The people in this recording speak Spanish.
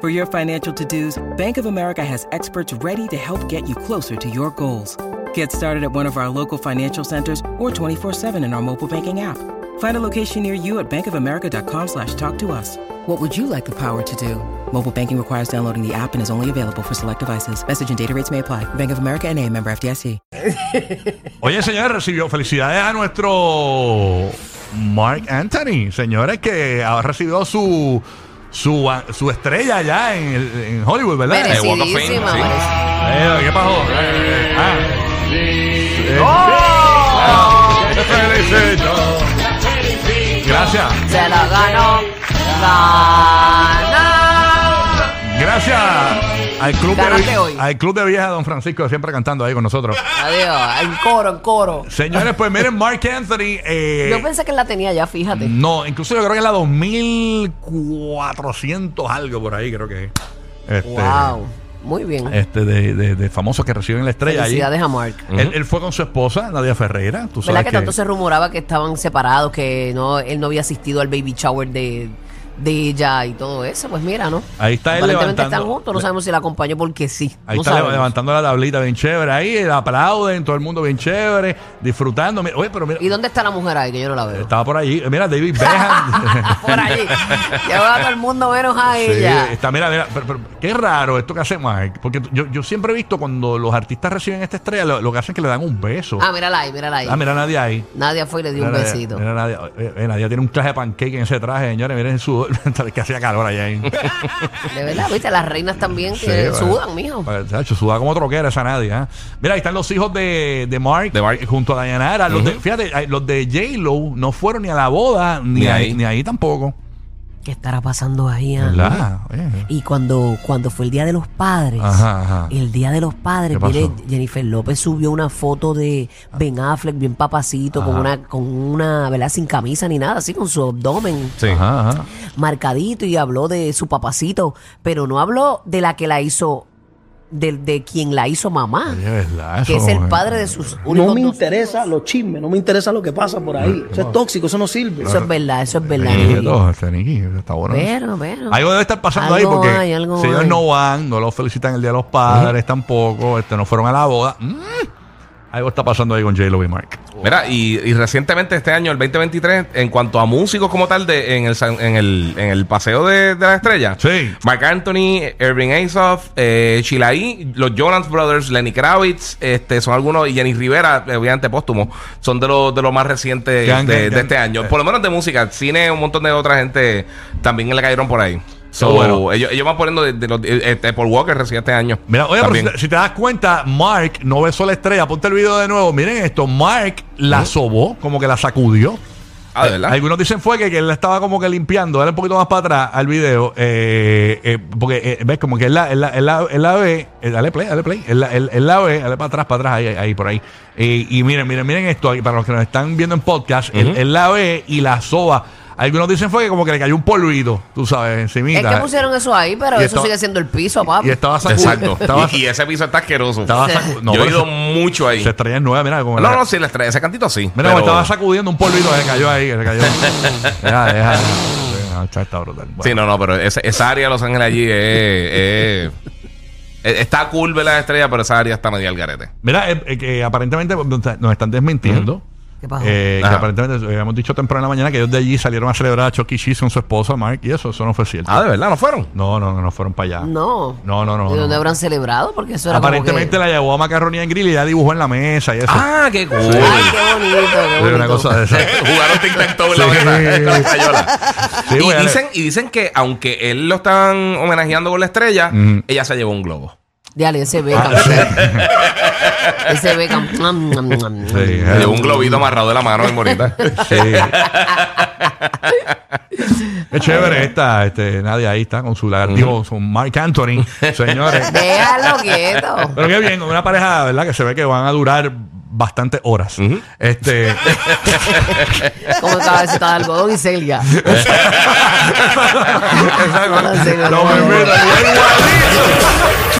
For your financial to dos, Bank of America has experts ready to help get you closer to your goals. Get started at one of our local financial centers or 24-7 in our mobile banking app. Find a location near you at bankofamerica.com slash talk to us. What would you like the power to do? Mobile banking requires downloading the app and is only available for select devices. Message and data rates may apply. Bank of America and a member FDIC. Oye, señores, recibió felicidades a nuestro Mark Anthony, señores, que ha recibido su su, su estrella ya en, el- en Hollywood, ¿verdad? Eh, Walk of Fame, sí. merecidísima. Eh, ¿Qué pasó? Eh, ah. Eh, ¡Oh! ah, te felicito. Gracias, Se la ganó. Al club, de, hoy. al club de Vieja Don Francisco, siempre cantando ahí con nosotros. Adiós. En coro, en coro. Señores, pues miren, Mark Anthony. eh, Yo pensé que la tenía ya, fíjate. No, incluso yo creo que es la 2400 algo por ahí, creo que es. Este, Wow. Muy bien. Este, de, de, de famosos que reciben la estrella. Felicidades a Mark. Él, él fue con su esposa, Nadia Ferreira. Tú sabes ¿Verdad que, tanto se rumoraba que estaban separados, que no, él no había asistido al baby shower de, de ella y todo eso? Pues mira, ¿no? Ahí está él Aparentemente levantando- están juntos, no sabemos si la acompañó porque sí. Ahí no está sabemos. levantando la tablita bien chévere. Ahí aplauden, todo el mundo bien chévere, disfrutando. Mira, Oye, pero mira, ¿Y dónde está la mujer ahí? Que yo no la veo. estaba por allí. Mira, David Beckham. Por allí. Lleva a todo el mundo menos a Sí, ella. está, mira, mira, pero, pero qué raro esto que hace Mark. Porque yo, yo siempre he visto cuando los artistas reciben esta estrella, lo, lo que hacen es que le dan un beso. Ah, mírala ahí, mírala ahí. Ah, mira, Nadia ahí. Nadia fue y le dio un Mira, besito. mira, Nadia, eh, eh, Nadia tiene un traje de pancake en ese traje, señores. Miren sudor. que hacía calor allá. ahí. De verdad, viste, las reinas también Sí, que bueno. sudan, mijo. Pues, chacho, suda como troquera esa Nadia. ¿eh? Mira, ahí están los hijos de, de Mark, De Mark. junto a Dayanara. Los de- fíjate, eh, los de J-Lo no fueron ni a la boda, ni, Ni ahí. ahí. ni ahí tampoco. ¿Qué estará pasando ahí? ah? ¿Verdad? Eh. Y cuando, cuando fue el Día de los Padres, Ajá, ajá. el Día de los Padres, mire, Jennifer López subió una foto de Ben Affleck bien papacito, con una, con una, ¿verdad? Sin camisa ni nada, así con su abdomen Sí. Marcadito y habló de su papacito, pero no habló de la que la hizo, de, de quien la hizo mamá, Oye, ¿verdad? que es el eh. padre de sus únicos No me dos interesa los chismes, no me interesa lo que pasa por ahí. Eso es tóxico, eso no sirve. Eso es verdad, eso es verdad. Este, está bueno. Pero, pero. Algo debe estar pasando ahí Algo porque hay, algo si ellos hay. no van, no los felicitan el Día de los Padres tampoco, este, no fueron a la boda. Mm. Algo está pasando ahí con J-Lo y Mark. Mira, y, y recientemente este año, el 2023, en cuanto a músicos como tal, de, en, el, en, el, en el paseo de, de la estrella, Sí. Mark Anthony, Irving Azoff, eh, Chilaí, los Jonas Brothers, Lenny Kravitz, este, son algunos, y Jenny Rivera, eh, obviamente póstumo, son de los de los más recientes de, este año. Por lo menos de música, cine, un montón de otra gente también le cayeron por ahí. So, bueno. ellos, ellos van poniendo de, de los, eh, este, Paul Walker recién este año. Mira, oye, pero si te, si te das cuenta, Mark no besó la estrella. Ponte el video de nuevo. Miren esto. Mark la sobó, como que la sacudió. Ah, ¿de verdad? Algunos dicen fue que, que él la estaba como que limpiando. Dale un poquito más para atrás al video. eh, eh, porque eh, ves como que él la, él la, él la, él la ve. eh, dale play, dale play. Él la, ve, dale para atrás, para atrás, ahí, ahí, por ahí. Eh, y miren, miren, miren esto. Para los que nos están viendo en podcast, él, él la ve y la soba. Algunos dicen fue que como que le cayó un polvito, tú sabes, encimita. Es que pusieron eso ahí, pero Y eso estaba- sigue siendo el piso, papi. Y estaba sacudiendo. Exacto. Estaba, y, y ese piso está asqueroso. estaba Sí. sacu- no, Yo he pero ido se- mucho ahí. Se estrella en nueve, mira como No, no, sí, les trae ese cantito sí. Mira pero- como estaba sacudiendo un polvito que le cayó ahí, que le cayó. deja, deja, deja. No, está, está brutal. Bueno. Sí, no, no, pero ese- esa área de Los Ángeles allí es. es- es- está cool ver la estrella, pero esa área está media al garete. Mira, eh, eh, que aparentemente nos están desmintiendo. ¿Qué pasó? Eh, que Ajá. aparentemente eh, habíamos dicho temprano en la mañana que ellos de allí salieron a celebrar a Chucky. Cheese con su esposa Mark y eso, eso no fue cierto. Ah, ¿de verdad? ¿No fueron? No, no, no, no fueron para allá. No. No, no, no. ¿Y dónde no. habrán celebrado? Porque eso era como Aparentemente que... la llevó a Macarronía en Grill y ya dibujó en la mesa y eso. Ah, qué cool. Ay, qué bonito, qué Sí, bonito. una cosa de esa. Jugaron tic tac toe en la mesa con la cayola. Sí, y, dicen, y dicen que aunque él lo están homenajeando con la estrella, ella se llevó un globo. Dale, ese Ah, Beckham. ese Beckham. Sí, eh, un globito amarrado de la mano en bonita. Sí. Qué chévere esta, este, Nadia ahí está con su lagartijo, con Mark Anthony, señores. Déjalo quieto. Pero qué bien, una pareja, ¿verdad? Que se ve que van a durar bastantes horas. Este. Como cabecita de algodón y Celia. Exacto. Celia,